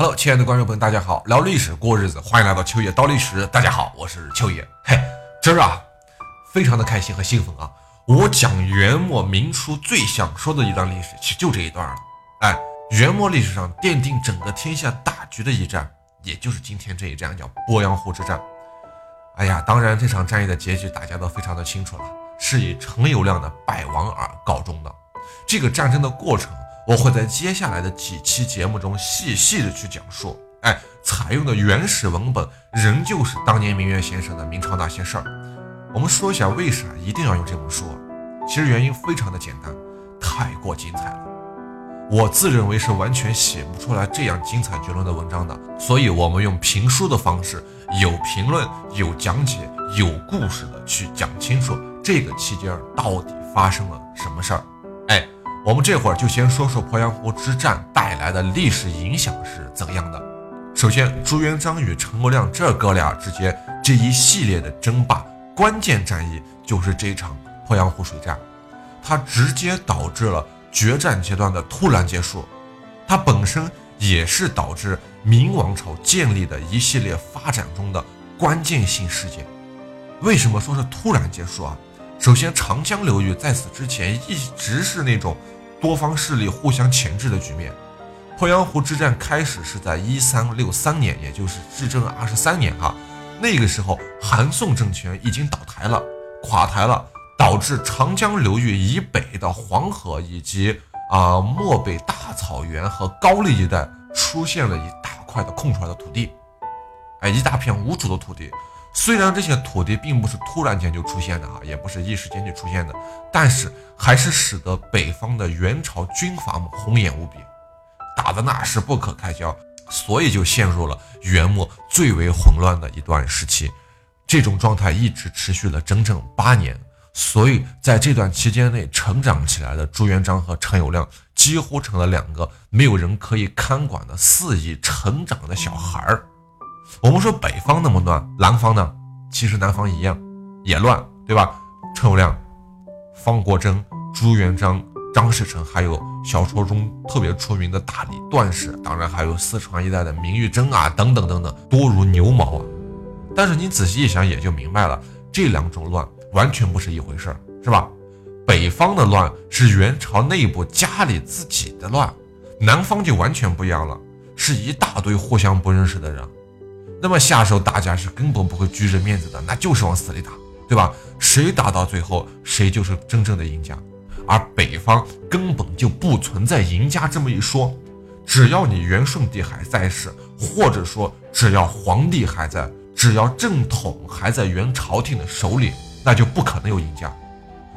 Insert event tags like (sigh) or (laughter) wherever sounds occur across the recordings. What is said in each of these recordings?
Hello，亲爱的观众朋友，大家好，聊历史过日子，欢迎来到秋叶刀历史。大家好，我是秋叶。嘿，今儿啊，非常的开心和兴奋啊！我讲元末明初最想说的一段历史，其实就这一段了。哎，元末历史上奠定整个天下大局的一战，也就是今天这一战，叫鄱阳湖之战。哎呀，当然这场战役的结局大家都非常的清楚了，是以陈友谅的败亡而告终的。这个战争的过程。我会在接下来的几期节目中细细的去讲述。哎，采用的原始文本仍旧是当年明月先生的《明朝那些事儿》。我们说一下为啥一定要用这本书？其实原因非常的简单，太过精彩了。我自认为是完全写不出来这样精彩绝伦的文章的，所以我们用评书的方式，有评论、有讲解、有故事的去讲清楚这个期间到底发生了什么事儿。哎。我们这会儿就先说说鄱阳湖之战带来的历史影响是怎样的。首先，朱元璋与陈友谅这哥俩之间这一系列的争霸，关键战役就是这场鄱阳湖水战，它直接导致了决战阶段的突然结束，它本身也是导致明王朝建立的一系列发展中的关键性事件。为什么说是突然结束啊？首先，长江流域在此之前一直是那种。多方势力互相钳制的局面。鄱阳湖之战开始是在一三六三年，也就是至正二十三年哈。那个时候，韩宋政权已经倒台了，垮台了，导致长江流域以北的黄河以及啊漠北大草原和高丽一带出现了一大块的空出来的土地，哎，一大片无主的土地。虽然这些土地并不是突然间就出现的啊，也不是一时间就出现的，但是还是使得北方的元朝军阀们红眼无比，打的那是不可开交，所以就陷入了元末最为混乱的一段时期。这种状态一直持续了整整八年，所以在这段期间内成长起来的朱元璋和陈友谅几乎成了两个没有人可以看管的肆意成长的小孩儿。我们说北方那么乱，南方呢？其实南方一样，也乱，对吧？陈友谅、方国珍、朱元璋、张士诚，还有小说中特别出名的大理段氏，当然还有四川一带的明玉珍啊，等等等等，多如牛毛啊！但是你仔细一想，也就明白了，这两种乱完全不是一回事儿，是吧？北方的乱是元朝内部家里自己的乱，南方就完全不一样了，是一大堆互相不认识的人。那么下手大家是根本不会拘着面子的，那就是往死里打，对吧？谁打到最后，谁就是真正的赢家。而北方根本就不存在赢家这么一说，只要你元顺帝还在世，或者说只要皇帝还在，只要正统还在元朝廷的手里，那就不可能有赢家。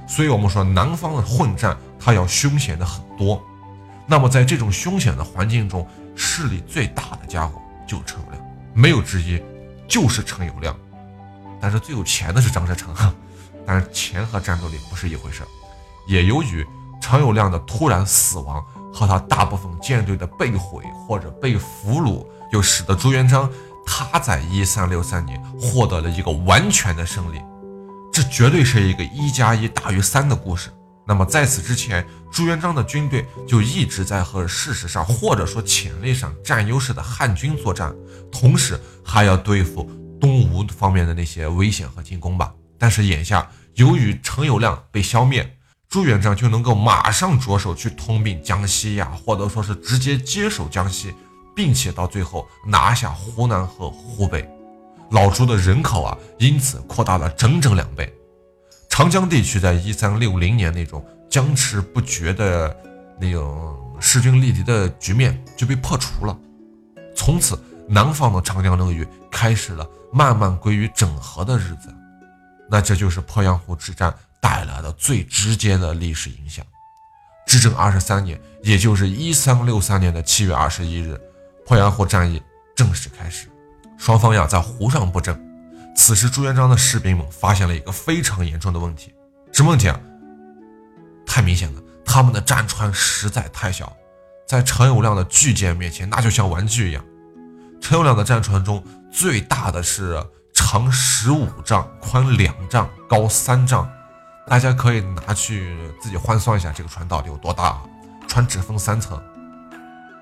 所以我们说南方的混战，它要凶险的很多。那么在这种凶险的环境中，势力最大的家伙就是陈友谅。没有之一，就是陈友谅，但是最有钱的是张士诚，但是钱和战斗力不是一回事也由于陈友谅的突然死亡和他大部分舰队的被毁或者被俘虏，就使得朱元璋他在一三六三年获得了一个完全的胜利，这绝对是一个一加一大于三的故事。那么在此之前，朱元璋的军队就一直在和事实上或者说潜力上占优势的汉军作战，同时还要对付东吴方面的那些危险和进攻吧。但是眼下，由于陈友谅被消灭，朱元璋就能够马上着手去吞并江西呀，或者说是直接接手江西，并且到最后拿下湖南和湖北，老朱的人口啊，因此扩大了整整两倍。长江地区在一三六零年那种僵持不决的那种势均力敌的局面就被破除了，从此南方的长江流域开始了慢慢归于整合的日子。那这就是鄱阳湖之战带来的最直接的历史影响。至正二十三年，也就是一三六三年的七月二十一日，鄱阳湖战役正式开始，双方要在湖上布阵。此时，朱元璋的士兵们发现了一个非常严重的问题，什么问题啊？太明显了，他们的战船实在太小，在陈友谅的巨舰面前，那就像玩具一样。陈友谅的战船中最大的是长十五丈、宽两丈、高三丈，大家可以拿去自己换算一下，这个船到底有多大啊？船只分三层，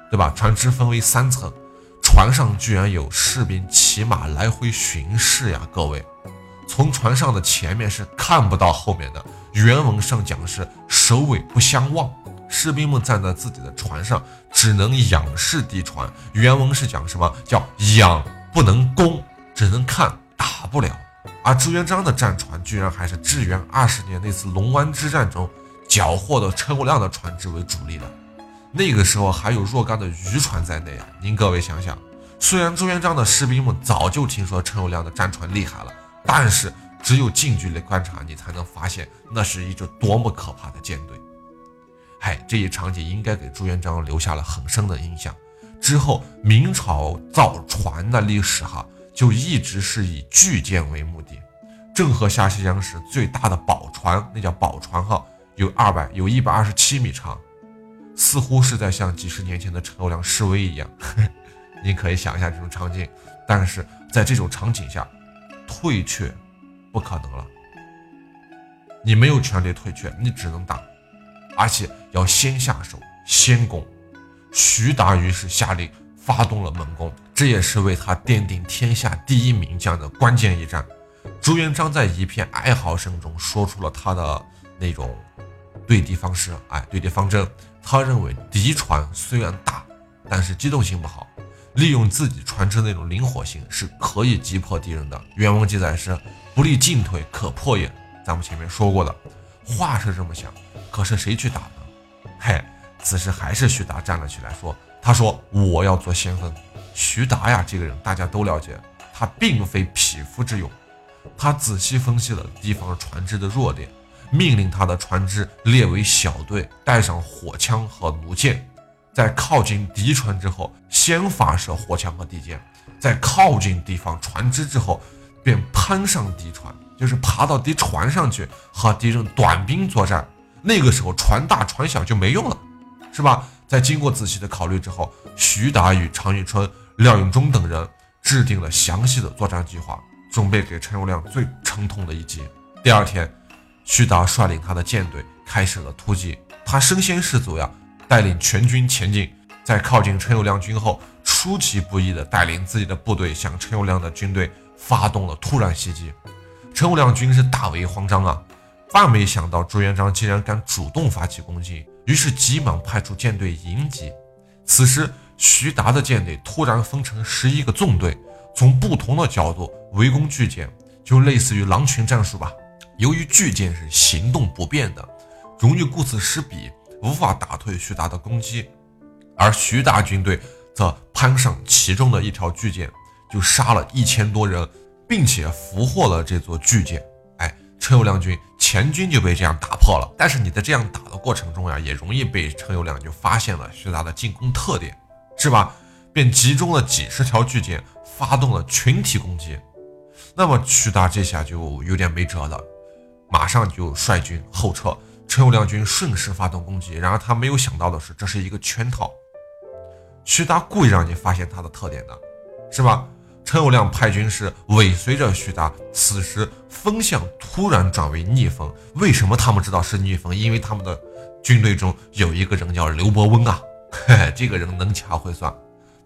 对吧？船只分为三层，船上居然有士兵骑马来回巡视呀！各位，从船上的前面是看不到后面的。原文上讲是首尾不相望，士兵们站在自己的船上，只能仰视敌船。原文是讲什么叫仰不能攻，只能看，打不了。而朱元璋的战船居然还是至元二十年那次龙湾之战中缴获的陈友谅的船只为主力的。那个时候还有若干的渔船在内啊！您各位想想，虽然朱元璋的士兵们早就听说陈友谅的战船厉害了，但是只有近距离观察，你才能发现那是一支多么可怕的舰队。嗨，这一场景应该给朱元璋留下了很深的印象。之后，明朝造船的历史哈，就一直是以巨舰为目的。郑和下西洋时最大的宝船，那叫宝船哈，有二百，有一百二十七米长。似乎是在向几十年前的陈友谅示威一样，(laughs) 你可以想一下这种场景。但是在这种场景下，退却不可能了。你没有权利退却，你只能打，而且要先下手，先攻。徐达于是下令发动了猛攻，这也是为他奠定天下第一名将的关键一战。朱元璋在一片哀嚎声中说出了他的那种对敌方式，哎，对敌方针。他认为敌船虽然大，但是机动性不好，利用自己船只那种灵活性是可以击破敌人的。原文记载是“不利进退，可破也”。咱们前面说过的话是这么想，可是谁去打呢？嘿，此时还是徐达站了起来，说：“他说我要做先锋。”徐达呀，这个人大家都了解，他并非匹夫之勇，他仔细分析了敌方船只的弱点。命令他的船只列为小队，带上火枪和弩箭，在靠近敌船之后，先发射火枪和地箭，在靠近敌方船只之后，便攀上敌船，就是爬到敌船上去和敌人短兵作战。那个时候，船大船小就没用了，是吧？在经过仔细的考虑之后，徐达与常遇春、廖永忠等人制定了详细的作战计划，准备给陈友谅最沉痛的一击。第二天。徐达率领他的舰队开始了突击，他身先士卒呀，带领全军前进，在靠近陈友谅军后，出其不意地带领自己的部队向陈友谅的军队发动了突然袭击。陈友谅军是大为慌张啊，万没想到朱元璋竟然敢主动发起攻击，于是急忙派出舰队迎击。此时，徐达的舰队突然分成十一个纵队，从不同的角度围攻巨舰，就类似于狼群战术吧。由于巨舰是行动不便的，容易顾此失彼，无法打退徐达的攻击，而徐达军队则攀上其中的一条巨舰，就杀了一千多人，并且俘获了这座巨舰。哎，陈友谅军前军就被这样打破了。但是你在这样打的过程中呀，也容易被陈友谅就发现了徐达的进攻特点，是吧？便集中了几十条巨舰，发动了群体攻击。那么徐达这下就有点没辙了。马上就率军后撤，陈友谅军顺势发动攻击。然而他没有想到的是，这是一个圈套。徐达故意让你发现他的特点的，是吧？陈友谅派军是尾随着徐达，此时风向突然转为逆风。为什么他们知道是逆风？因为他们的军队中有一个人叫刘伯温啊，嘿 (laughs) 这个人能掐会算，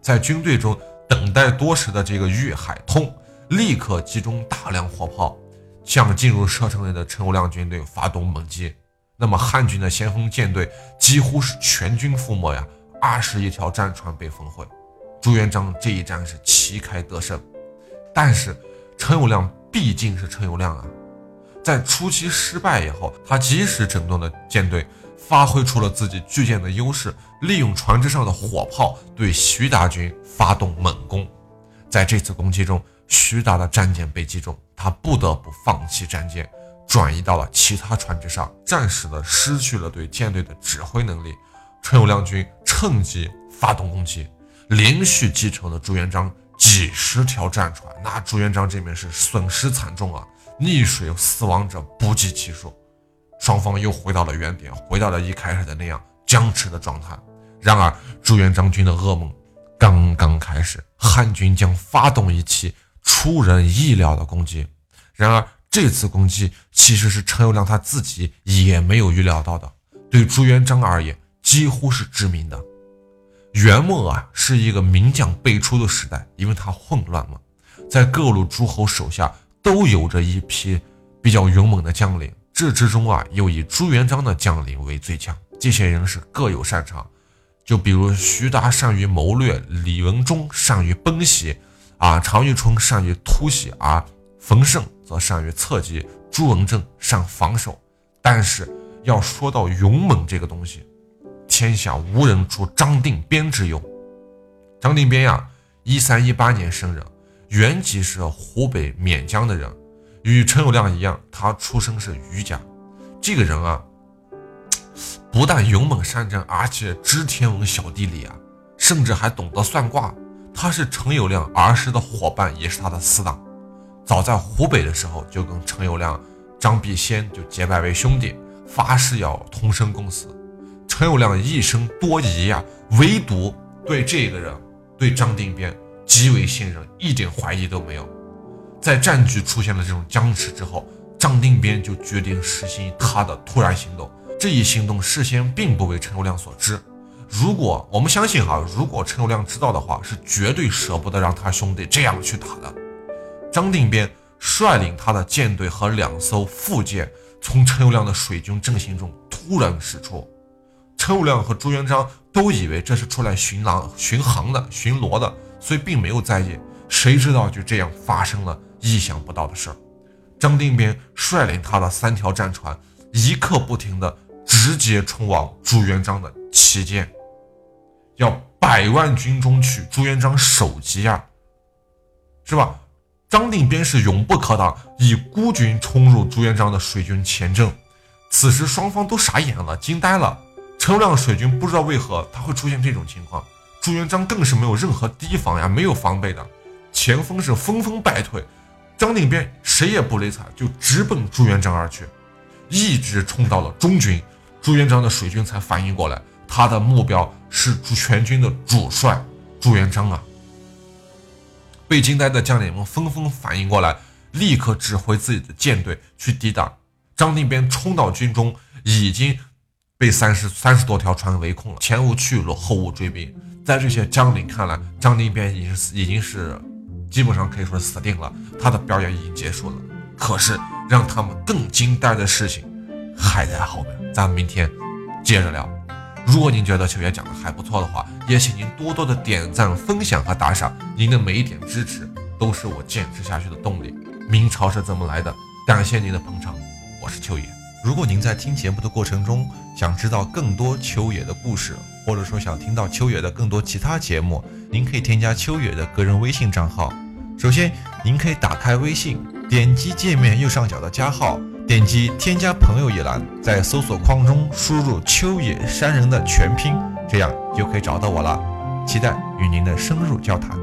在军队中等待多时的这个岳海通立刻集中大量火炮。向进入射程内的陈友谅军队发动猛击，那么汉军的先锋舰队几乎是全军覆没呀，二十一条战船被焚毁。朱元璋这一战是旗开得胜，但是陈友谅毕竟是陈友谅啊，在初期失败以后，他及时整顿了舰队，发挥出了自己巨舰的优势，利用船只上的火炮对徐达军发动猛攻。在这次攻击中，徐达的战舰被击中。他不得不放弃战舰，转移到了其他船只上，暂时的失去了对舰队的指挥能力。陈友谅军趁机发动攻击，连续击沉了朱元璋几十条战船。那朱元璋这边是损失惨重啊，溺水死亡者不计其数。双方又回到了原点，回到了一开始的那样僵持的状态。然而，朱元璋军的噩梦刚刚开始，汉军将发动一起出人意料的攻击。然而，这次攻击其实是陈友谅他自己也没有预料到的，对朱元璋而言几乎是致命的。元末啊，是一个名将辈出的时代，因为它混乱嘛，在各路诸侯手下都有着一批比较勇猛的将领，这之中啊，又以朱元璋的将领为最强。这些人是各有擅长，就比如徐达善于谋略，李文忠善于奔袭，啊，常遇春善于突袭，而冯胜则善于侧击，朱文正善防守。但是要说到勇猛这个东西，天下无人出张定边之勇。张定边呀，一三一八年生人，原籍是湖北沔江的人，与陈友谅一样，他出生是余家。这个人啊，不但勇猛善战，而且知天文晓地理啊，甚至还懂得算卦。他是陈友谅儿时的伙伴，也是他的死党。早在湖北的时候，就跟陈友谅、张必先就结拜为兄弟，发誓要同生共死。陈友谅一生多疑呀，唯独对这个人，对张定边极为信任，一点怀疑都没有。在战局出现了这种僵持之后，张定边就决定实行他的突然行动。这一行动事先并不为陈友谅所知。如果我们相信哈，如果陈友谅知道的话，是绝对舍不得让他兄弟这样去打的。张定边率领他的舰队和两艘副舰，从陈友谅的水军阵型中突然驶出。陈友谅和朱元璋都以为这是出来巡狼、巡航的、巡逻的，所以并没有在意。谁知道就这样发生了意想不到的事儿。张定边率领他的三条战船，一刻不停的直接冲往朱元璋的旗舰，要百万军中取朱元璋首级啊，是吧？张定边是勇不可挡，以孤军冲入朱元璋的水军前阵。此时双方都傻眼了，惊呆了。陈友谅水军不知道为何他会出现这种情况，朱元璋更是没有任何提防呀，没有防备的，前锋是纷纷败退，张定边谁也不理睬，就直奔朱元璋而去，一直冲到了中军，朱元璋的水军才反应过来，他的目标是全军的主帅朱元璋啊！被惊呆的将领们纷纷反应过来，立刻指挥自己的舰队去抵挡。张定边冲到军中，已经。被三十三十多条船围困了，前无去路，后无追兵。在这些将领看来，张定边已经已经是基本上可以说是死定了，他的表演已经结束了。可是让他们更惊呆的事情还在后面，咱们明天接着聊。如果您觉得秋爷讲的还不错的话，也请您多多的点赞、分享和打赏，您的每一点支持都是我坚持下去的动力。明朝是怎么来的？感谢您的捧场，我是秋野。如果您在听节目的过程中想知道更多秋野的故事，或者说想听到秋野的更多其他节目，您可以添加秋野的个人微信账号。首先，您可以打开微信，点击界面右上角的加号，点击添加朋友一栏，在搜索框中输入“秋野山人”的全拼，这样就可以找到我了。期待与您的深入交谈。